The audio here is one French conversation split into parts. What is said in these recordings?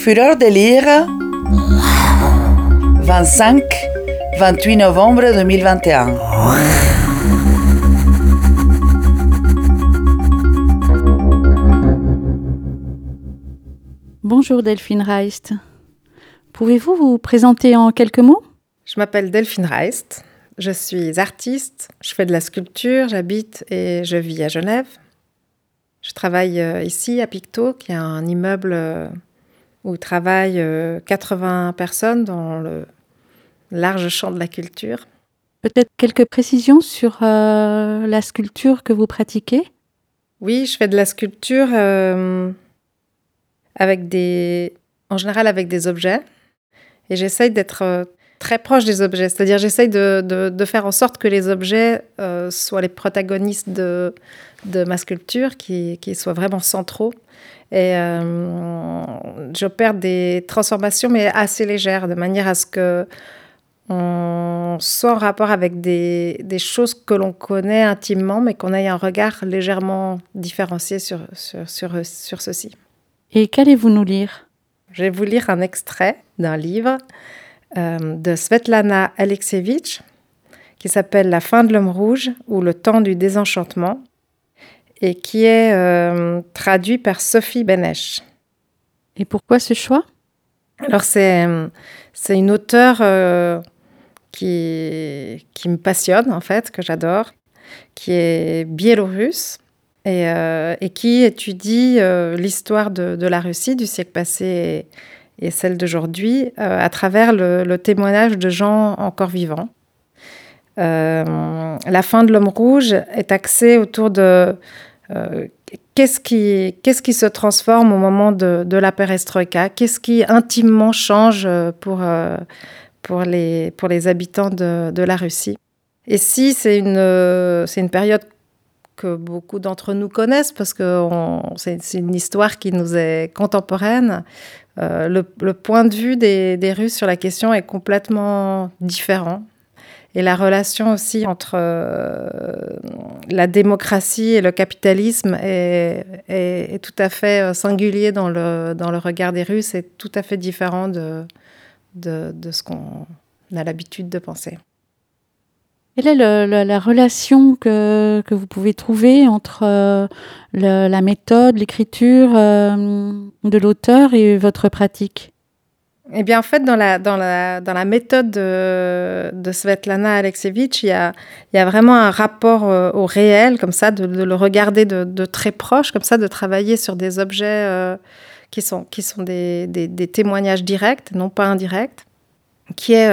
Fureur de lire 25 28 novembre 2021 Bonjour Delphine Reist. Pouvez-vous vous présenter en quelques mots? Je m'appelle Delphine Reist. Je suis artiste, je fais de la sculpture, j'habite et je vis à Genève. Je travaille euh, ici à Picto, qui est un immeuble euh, où travaillent 80 euh, personnes dans le large champ de la culture. Peut-être quelques précisions sur la sculpture que vous pratiquez? Oui, je fais de la sculpture avec des, en général avec des objets. Et j'essaye d'être très proche des objets. C'est-à-dire, j'essaye de, de, faire en sorte que les objets euh, soient les protagonistes de, de ma sculpture, qui, qui soient vraiment centraux. Et euh, j'opère des transformations, mais assez légères, de manière à ce que on soit en rapport avec des, des choses que l'on connaît intimement, mais qu'on ait un regard légèrement différencié sur, sur, sur, sur ceci. Et qu'allez-vous nous lire? Je vais vous lire un extrait d'un livre euh, de Svetlana Alexievitch qui s'appelle La fin de l'homme rouge ou Le temps du désenchantement et qui est euh, traduit par Sophie Benesch. Et pourquoi ce choix? Alors c'est c'est une auteure euh, qui, qui me passionne en fait, que j'adore, qui est biélorusse et, et qui étudie l'histoire de, de, la Russie du siècle passé et celle d'aujourd'hui euh, à travers le, témoignage de gens encore vivants. Euh, la fin de l'homme rouge est axée autour de euh, qu'est-ce qui, qu'est-ce qui se transforme au moment de, de la perestroïka, qu'est-ce qui intimement change pour, pour, les, pour les habitants de, la Russie? Et si c'est une, période que beaucoup d'entre nous connaissent parce que c'est, une histoire qui nous est contemporaine, euh, le, point de vue des, Russes sur la question est complètement différent. Et la relation aussi entre euh, la démocratie et le capitalisme est, tout à fait euh, singulier dans le, dans le regard des Russes et tout à fait différent de, de, ce qu'on a l'habitude de penser. Quelle est la relation que, que, vous pouvez trouver entre euh, la méthode, l'écriture de l'auteur et votre pratique? Eh bien, en fait, dans la, dans la, dans la méthode de, de Svetlana Alexievitch, il y a, il y a vraiment un rapport euh, au réel, comme ça, de, le regarder de, de, très proche, comme ça, de travailler sur des objets qui sont, qui sont des, des, des, témoignages directs, non pas indirects, qui est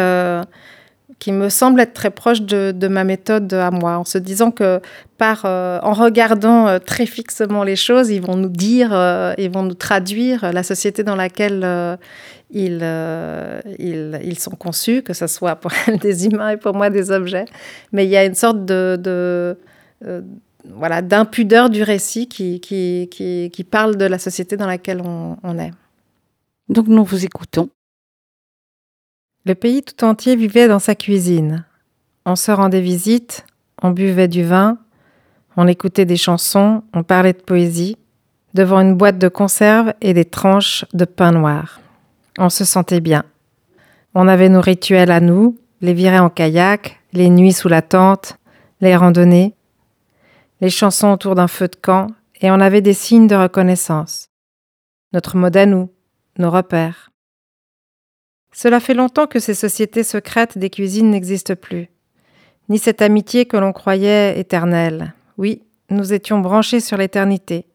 qui me semble être très proche de, ma méthode à moi, en se disant que par, euh, en regardant euh, très fixement les choses, ils vont nous dire, euh, ils vont nous traduire la société dans laquelle ils, ils, ils, sont conçus, que ce soit pour des humains et pour moi des objets. Mais il y a une sorte de, voilà, d'impudeur du récit qui, qui, qui, qui, parle de la société dans laquelle on est. Donc nous vous écoutons. Le pays tout entier vivait dans sa cuisine. On se rendait visite, on buvait du vin, on écoutait des chansons, on parlait de poésie, devant une boîte de conserve et des tranches de pain noir. On se sentait bien. On avait nos rituels à nous, les virées en kayak, les nuits sous la tente, les randonnées, les chansons autour d'un feu de camp, et on avait des signes de reconnaissance. Notre mode à nous, nos repères. Cela fait longtemps que ces sociétés secrètes des cuisines n'existent plus, ni cette amitié que l'on croyait éternelle. Oui, nous étions branchés sur l'éternité.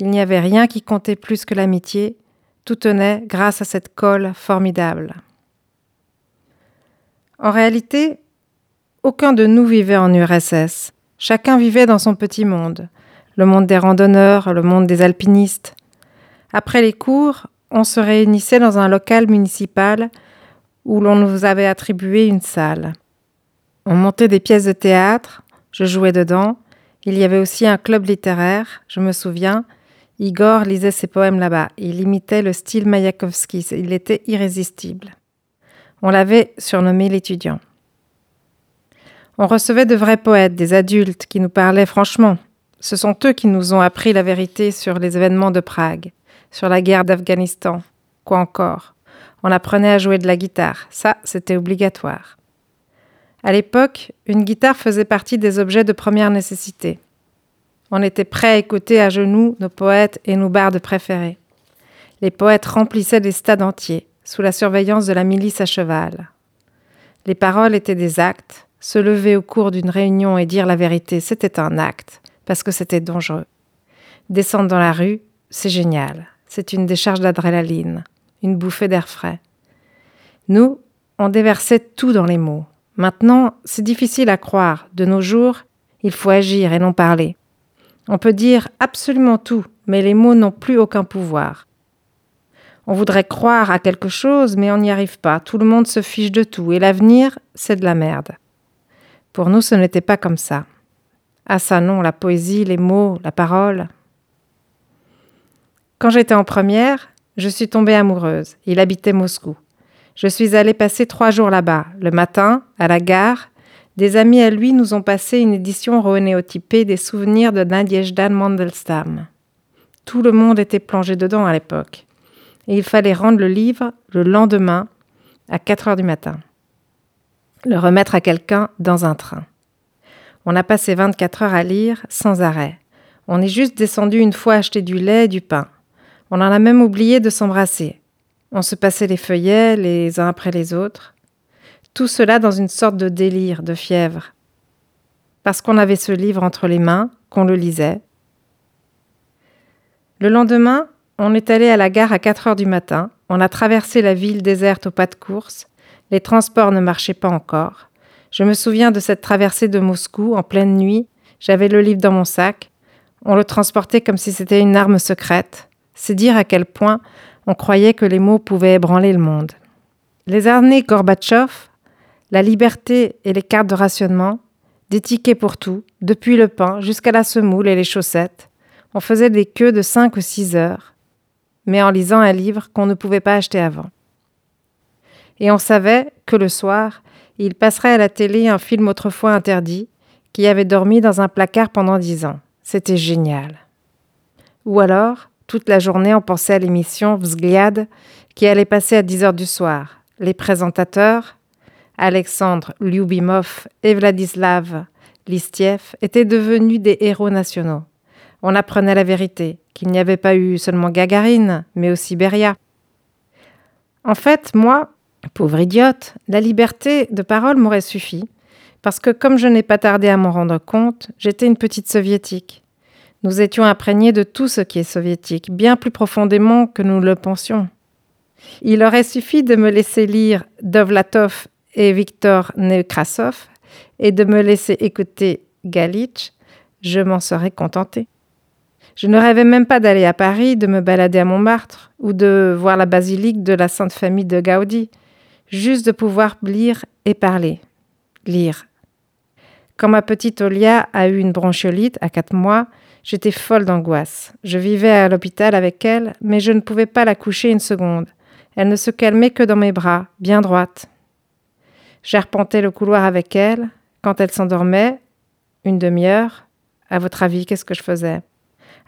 Il n'y avait rien qui comptait plus que l'amitié, tout tenait grâce à cette colle formidable. En réalité, aucun de nous vivait en URSS. Chacun vivait dans son petit monde, le monde des randonneurs, le monde des alpinistes. Après les cours, on se réunissait dans un local municipal où l'on nous avait attribué une salle. On montait des pièces de théâtre, je jouais dedans. Il y avait aussi un club littéraire, je me souviens. Igor lisait ses poèmes là-bas. Il imitait le style Mayakovsky. Il était irrésistible. On l'avait surnommé l'étudiant. On recevait de vrais poètes, des adultes qui nous parlaient franchement. Ce sont eux qui nous ont appris la vérité sur les événements de Prague sur la guerre d'Afghanistan, Quoi encore On apprenait à jouer de la guitare. Ça, c'était obligatoire. À l'époque, une guitare faisait partie des objets de première nécessité. On était prêt à écouter à genoux nos poètes et nos bardes préférés. Les poètes remplissaient des stades entiers, sous la surveillance de la milice à cheval. Les paroles étaient des actes. Se lever au cours d'une réunion et dire la vérité, c'était un acte, parce que c'était dangereux. Descendre dans la rue, c'est génial. C'est une décharge d'adrénaline, une bouffée d'air frais. Nous, on déversait tout dans les mots. Maintenant, c'est difficile à croire. De nos jours, il faut agir et non parler. On peut dire absolument tout, mais les mots n'ont plus aucun pouvoir. On voudrait croire à quelque chose, mais on n'y arrive pas. Tout le monde se fiche de tout, et l'avenir, c'est de la merde. Pour nous, ce n'était pas comme ça. Ah ça non, la poésie, les mots, la parole. Quand j'étais en première, je suis tombée amoureuse. Il habitait Moscou. Je suis allée passer trois jours là-bas. Le matin, à la gare, des amis à lui nous ont passé une édition renéotypée des souvenirs de Nadezhda Mandelstam. Tout le monde était plongé dedans à l'époque. Et il fallait rendre le livre le lendemain à 4 heures du matin. Le remettre à quelqu'un dans un train. On a passé 24 heures à lire sans arrêt. On est juste descendu une fois acheter du lait et du pain. On en a même oublié de s'embrasser. On se passait les feuillets les uns après les autres. Tout cela dans une sorte de délire, de fièvre. Parce qu'on avait ce livre entre les mains, qu'on le lisait. Le lendemain, on est allé à la gare à 4 heures du matin, on a traversé la ville déserte au pas de course, les transports ne marchaient pas encore. Je me souviens de cette traversée de Moscou en pleine nuit, j'avais le livre dans mon sac, on le transportait comme si c'était une arme secrète. C'est dire à quel point on croyait que les mots pouvaient ébranler le monde. Les années Gorbatchev, la liberté et les cartes de rationnement, des tickets pour tout, depuis le pain jusqu'à la semoule et les chaussettes. On faisait des queues de 5 ou 6 heures, mais en lisant un livre qu'on ne pouvait pas acheter avant. Et on savait que le soir, il passerait à la télé un film autrefois interdit, qui avait dormi dans un placard pendant dix ans. C'était génial. Ou alors, toute la journée, on pensait à l'émission Vzgliad qui allait passer à 10 heures du soir. Les présentateurs, Alexandre Lyubimov et Vladislav Listiev, étaient devenus des héros nationaux. On apprenait la vérité, qu'il n'y avait pas eu seulement Gagarine, mais aussi Beria. En fait, moi, pauvre idiote, la liberté de parole m'aurait suffi, parce que comme je n'ai pas tardé à m'en rendre compte, j'étais une petite soviétique. Nous étions imprégnés de tout ce qui est soviétique, bien plus profondément que nous le pensions. Il aurait suffi de me laisser lire Dovlatov et Viktor Nekrasov et de me laisser écouter Galitch, je m'en serais contenté. Je ne rêvais même pas d'aller à Paris, de me balader à Montmartre ou de voir la basilique de la Sainte Famille de Gaudi, juste de pouvoir lire et parler. Lire. Quand ma petite Olia a eu une bronchiolite à quatre mois, J'étais folle d'angoisse. Je vivais à l'hôpital avec elle, mais je ne pouvais pas la coucher une seconde. Elle ne se calmait que dans mes bras, bien droite. J'arpentais le couloir avec elle. Quand elle s'endormait, une demi-heure, à votre avis, qu'est-ce que je faisais?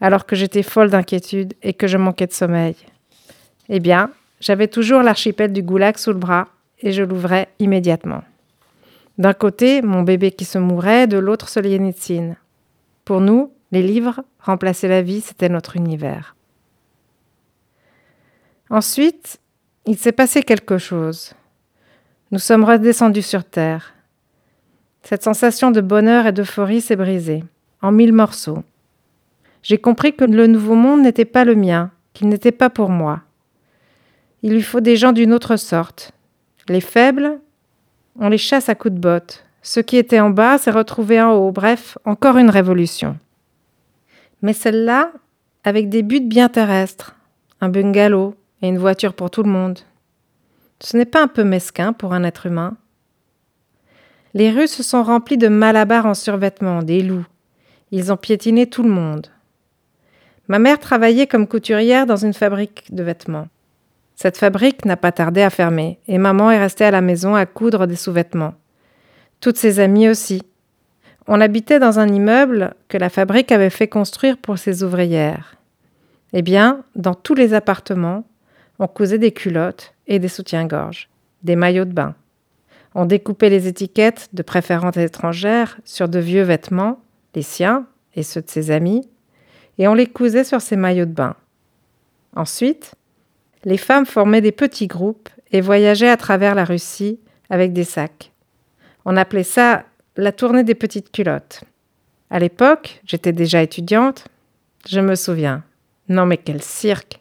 Alors que j'étais folle d'inquiétude et que je manquais de sommeil. Eh bien, j'avais toujours l'archipel du goulag sous le bras et je l'ouvrais immédiatement. D'un côté, mon bébé qui se mourait, de l'autre, Solienitsine. Pour nous, les livres remplaçaient la vie, c'était notre univers. Ensuite, il s'est passé quelque chose. Nous sommes redescendus sur Terre. Cette sensation de bonheur et d'euphorie s'est brisée, en mille morceaux. J'ai compris que le nouveau monde n'était pas le mien, qu'il n'était pas pour moi. Il lui faut des gens d'une autre sorte. Les faibles, on les chasse à coups de botte. Ceux qui étaient en bas s'est retrouvés en haut. Bref, encore une révolution mais celle-là avec des buts bien terrestres, un bungalow et une voiture pour tout le monde. Ce n'est pas un peu mesquin pour un être humain Les rues se sont remplies de malabars en survêtement, des loups. Ils ont piétiné tout le monde. Ma mère travaillait comme couturière dans une fabrique de vêtements. Cette fabrique n'a pas tardé à fermer, et maman est restée à la maison à coudre des sous-vêtements. Toutes ses amies aussi, on habitait dans un immeuble que la fabrique avait fait construire pour ses ouvrières. Eh bien, dans tous les appartements, On cousait des culottes et des soutiens-gorge, des maillots de bain. On découpait les étiquettes de préférentes étrangères sur de vieux vêtements, les siens et ceux de ses amis, et on les cousait sur ses maillots de bain. Ensuite, les femmes formaient des petits groupes et voyageaient à travers la Russie avec des sacs. On appelait ça la tournée des petites culottes. À l'époque, j'étais déjà étudiante. Je me souviens. Non mais quel cirque.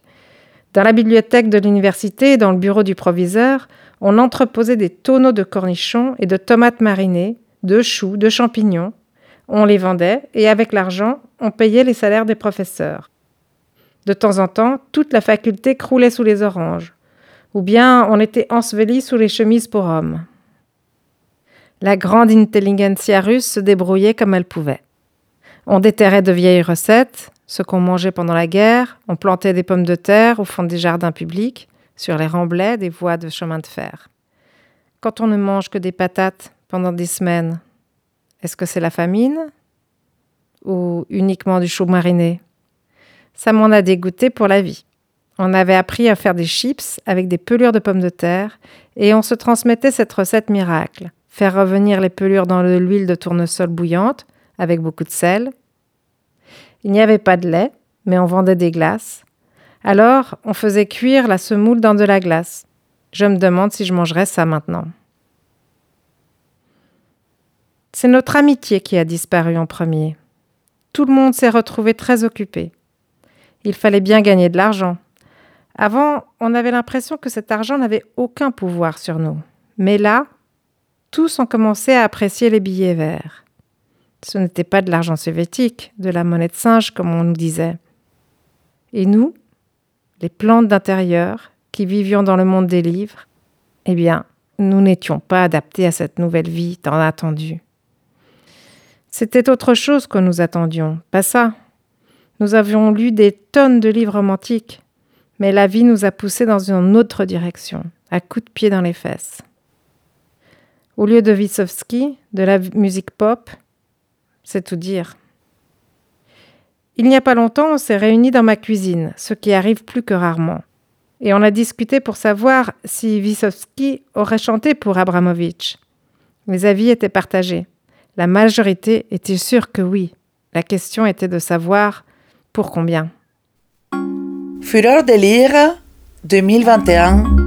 Dans la bibliothèque de l'université, dans le bureau du proviseur, on entreposait des tonneaux de cornichons et de tomates marinées, de choux, de champignons. On les vendait et avec l'argent, on payait les salaires des professeurs. De temps en temps, toute la faculté croulait sous les oranges, ou bien on était enseveli sous les chemises pour hommes. La grande intelligentsia russe se débrouillait comme elle pouvait. On déterrait de vieilles recettes, ce qu'on mangeait pendant la guerre, on plantait des pommes de terre au fond des jardins publics, sur les remblais des voies de chemin de fer. Quand on ne mange que des patates pendant des semaines, est-ce que c'est la famine ou uniquement du chou mariné? Ça m'en a dégoûté pour la vie. On avait appris à faire des chips avec des pelures de pommes de terre et on se transmettait cette recette miracle faire revenir les pelures dans de l'huile de tournesol bouillante avec beaucoup de sel. Il n'y avait pas de lait, mais on vendait des glaces. Alors, on faisait cuire la semoule dans de la glace. Je me demande si je mangerais ça maintenant. C'est notre amitié qui a disparu en premier. Tout le monde s'est retrouvé très occupé. Il fallait bien gagner de l'argent. Avant, on avait l'impression que cet argent n'avait aucun pouvoir sur nous. Mais là, tous ont commencé à apprécier les billets verts. Ce n'était pas de l'argent soviétique, de la monnaie de singe, comme on nous disait. Et nous, les plantes d'intérieur, qui vivions dans le monde des livres, eh bien, nous n'étions pas adaptés à cette nouvelle vie tant attendue. C'était autre chose que nous attendions, pas ça. Nous avions lu des tonnes de livres romantiques, mais la vie nous a poussés dans une autre direction, à coups de pied dans les fesses. Au lieu de Vysotsky, de la musique pop, c'est tout dire. Il n'y a pas longtemps, on s'est réunis dans ma cuisine, ce qui arrive plus que rarement. Et on a discuté pour savoir si Vysotsky aurait chanté pour Abramovitch. Les avis étaient partagés. La majorité était sûre que oui. La question était de savoir pour combien. Fureur de lire 2021